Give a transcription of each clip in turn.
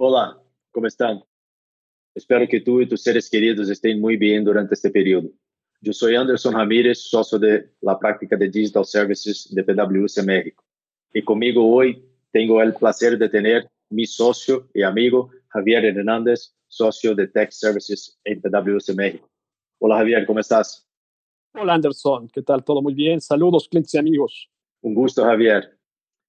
Hola, ¿cómo están? Espero que tú y tus seres queridos estén muy bien durante este periodo. Yo soy Anderson Ramírez, socio de la práctica de Digital Services de PwC México. Y conmigo hoy tengo el placer de tener mi socio y amigo Javier Hernández, socio de Tech Services en PwC México. Hola Javier, ¿cómo estás? Hola Anderson, ¿qué tal? ¿Todo muy bien? Saludos clientes y amigos. Un gusto Javier.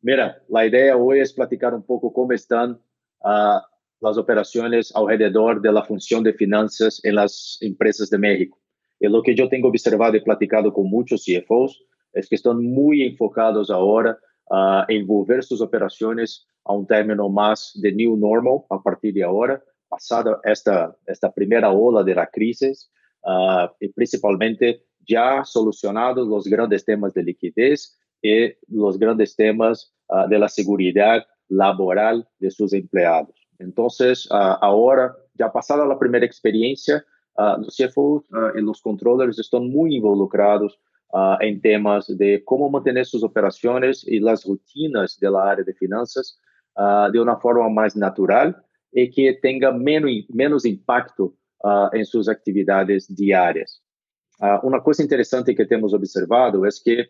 Mira, la idea hoy es platicar un poco cómo están uh, las operaciones alrededor de la función de finanzas en las empresas de México. Y lo que yo tengo observado y platicado con muchos CFOs es que están muy enfocados ahora uh, en volver sus operaciones a un término más de new normal a partir de ahora, pasada esta, esta primera ola de la crisis, uh, y principalmente ya solucionados los grandes temas de liquidez y los grandes temas uh, de la seguridad laboral de sus empleados. Entonces, uh, ahora, ya pasada la primera experiencia, los CFOs y los controllers están muy involucrados en temas de cómo mantener sus operaciones y las rutinas de la área de finanzas de una forma más natural y que tenga menos, menos impacto en sus actividades diarias. una cosa interesante que hemos observado es que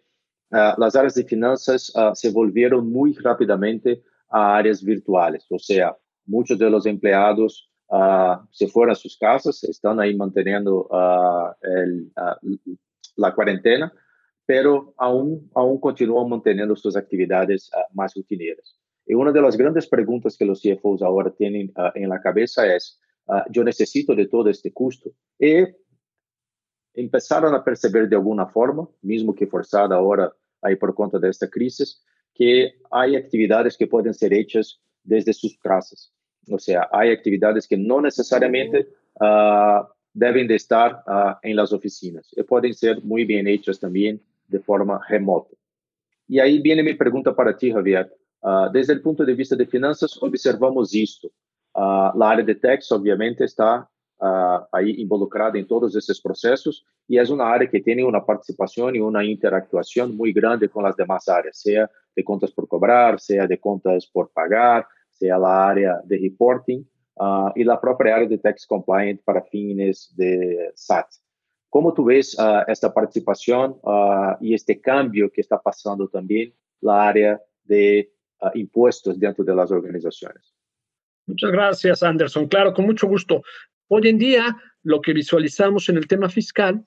las áreas de finanzas se volvieron muy rápidamente a áreas virtuales, o sea, muchos de los empleados se fueron a sus casas, están ahí manteniendo el, la cuarentena, pero aún, aún continúan manteniendo sus actividades más rutineras. Y una de las grandes preguntas que los CFOs ahora tienen en la cabeza es, yo necesito de todo este costo. Y empezaron a perceber de alguna forma, mismo que forzada ahora ahí por cuenta de esta crisis, que hay actividades que pueden ser hechas desde sus casas. O sea, hay actividades que no necesariamente uh, deben de estar uh, en las oficinas y pueden ser muy bien hechas también de forma remota. Y ahí viene mi pregunta para ti, Javier. Uh, desde el punto de vista de finanzas, observamos esto. la área de tax, obviamente, está ahí involucrada en todos esos procesos y es una área que tiene una participación y una interactuación muy grande con las demás áreas, sea de cuentas por cobrar, sea de cuentas por pagar, sea la área de reporting uh, y la propia área de tax compliance para fines de SAT. ¿Cómo tú ves uh, esta participación uh, y este cambio que está pasando también la área de impuestos dentro de las organizaciones? Muchas gracias, Anderson. Claro, con mucho gusto. Hoy en día, lo que visualizamos en el tema fiscal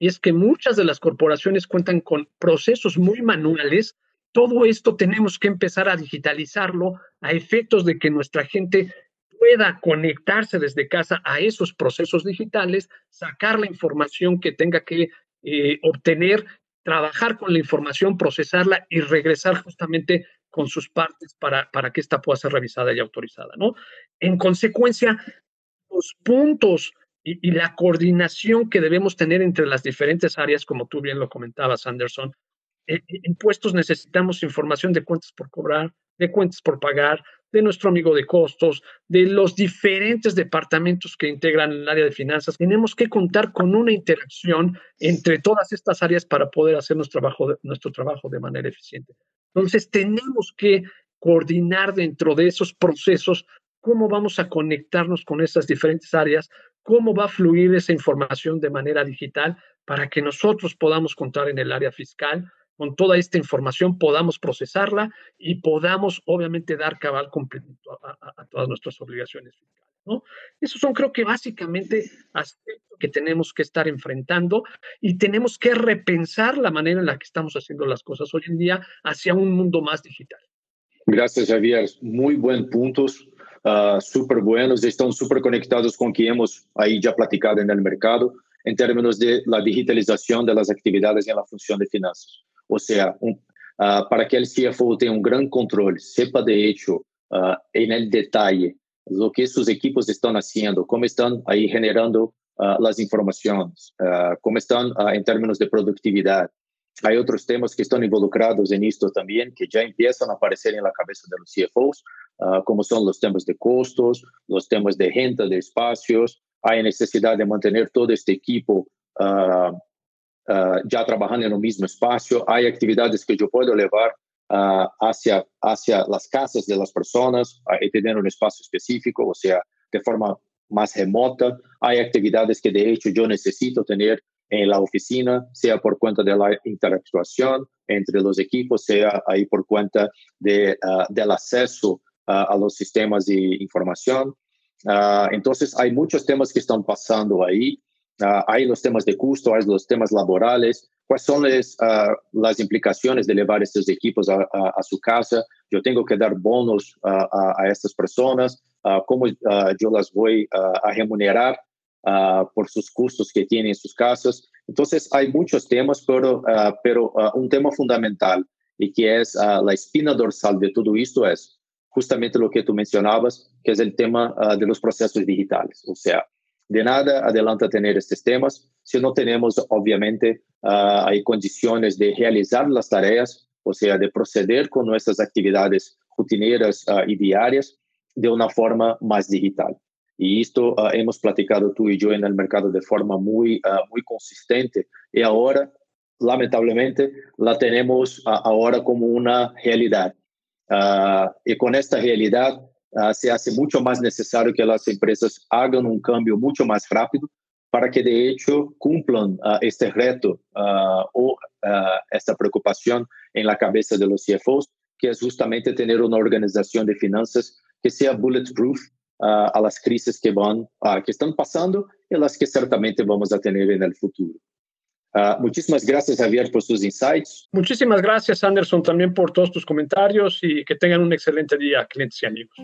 es que muchas de las corporaciones cuentan con procesos muy manuales todo esto tenemos que empezar a digitalizarlo a efectos de que nuestra gente pueda conectarse desde casa a esos procesos digitales, sacar la información que tenga que eh, obtener, trabajar con la información, procesarla y regresar justamente con sus partes para, para que ésta pueda ser revisada y autorizada, ¿no? En consecuencia, los puntos y, y, la coordinación que debemos tener entre las diferentes áreas, como tú bien lo comentabas, Anderson, impuestos necesitamos información de cuentas por cobrar, de cuentas por pagar, de nuestro amigo de costos, de los diferentes departamentos que integran el área de finanzas. Tenemos que contar con una interacción entre todas estas áreas para poder hacer nuestro trabajo, nuestro trabajo de manera eficiente. Entonces, tenemos que coordinar dentro de esos procesos cómo vamos a conectarnos con esas diferentes áreas, cómo va a fluir esa información de manera digital para que nosotros podamos contar en el área fiscal con toda esta información podamos procesarla y podamos obviamente dar cabal complemento a, todas nuestras obligaciones fiscales. ¿no? Esos son creo que básicamente aspectos que tenemos que estar enfrentando y tenemos que repensar la manera en la que estamos haciendo las cosas hoy en día hacia un mundo más digital. Gracias, Javier. Muy buen puntos, uh, súper buenos, están súper conectados con que hemos ahí ya platicado en el mercado en términos de la digitalización de las actividades en la función de finanzas. O sea, uh, para que el CFO tenga un gran control, sepa de hecho uh, en el detalle lo que sus equipos están haciendo, cómo están ahí generando uh, las informaciones, cómo están en términos de productividad. Hay otros temas que están involucrados en esto también, que ya empiezan a aparecer en la cabeza de los CFOs, como son los temas de costos, los temas de renta de espacios. Hay necesidad de mantener todo este equipo uh, uh, já trabalhando no mesmo espaço. Há atividades que eu posso levar hacia, hacia las casas de las personas tener un espacio específico, o sea, de forma más remota. Hay actividades que de hecho yo necesito tener en la oficina, sea por cuenta de la interactuación entre los equipos, sea ahí por cuenta de, uh, del acceso uh, a los sistemas de información. Uh, entonces, hay muchos temas que están pasando ahí. Hay los temas de costo, hay los temas laborales. ¿Cuáles son les, las implicaciones de llevar estos equipos a, a, a, su casa? Yo tengo que dar bonos a, a estas personas. ¿Cómo yo las voy a remunerar? Uh, por sus costos que tienen en sus casas. Entonces, hay muchos temas, pero, uh, pero uh, un tema fundamental y que es la espina dorsal de todo esto es justamente lo que tú mencionabas, que es el tema de los procesos digitales. O sea, de nada adelanta tener estos temas si no tenemos, obviamente, hay condiciones de realizar las tareas, o sea, de proceder con nuestras actividades rutineras y diarias de una forma más digital. Y esto uh, hemos platicado tú y yo en el mercado de forma muy, muy consistente. Y ahora, lamentablemente, la tenemos ahora como una realidad. y con esta realidad se hace mucho más necesario que las empresas hagan un cambio mucho más rápido para que de hecho cumplan este reto o esta preocupación en la cabeza de los CFOs, que es justamente tener una organización de finanzas que sea bulletproof uh, a las crisis que van, uh, que están pasando y las que certamente vamos a tener en el futuro. Uh, muchísimas gracias, Javier, por sus insights. Muchísimas gracias, Anderson, también por todos tus comentarios y que tengan un excelente día, clientes y amigos.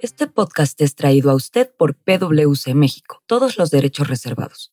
Este podcast es traído a usted por PwC México, todos los derechos reservados.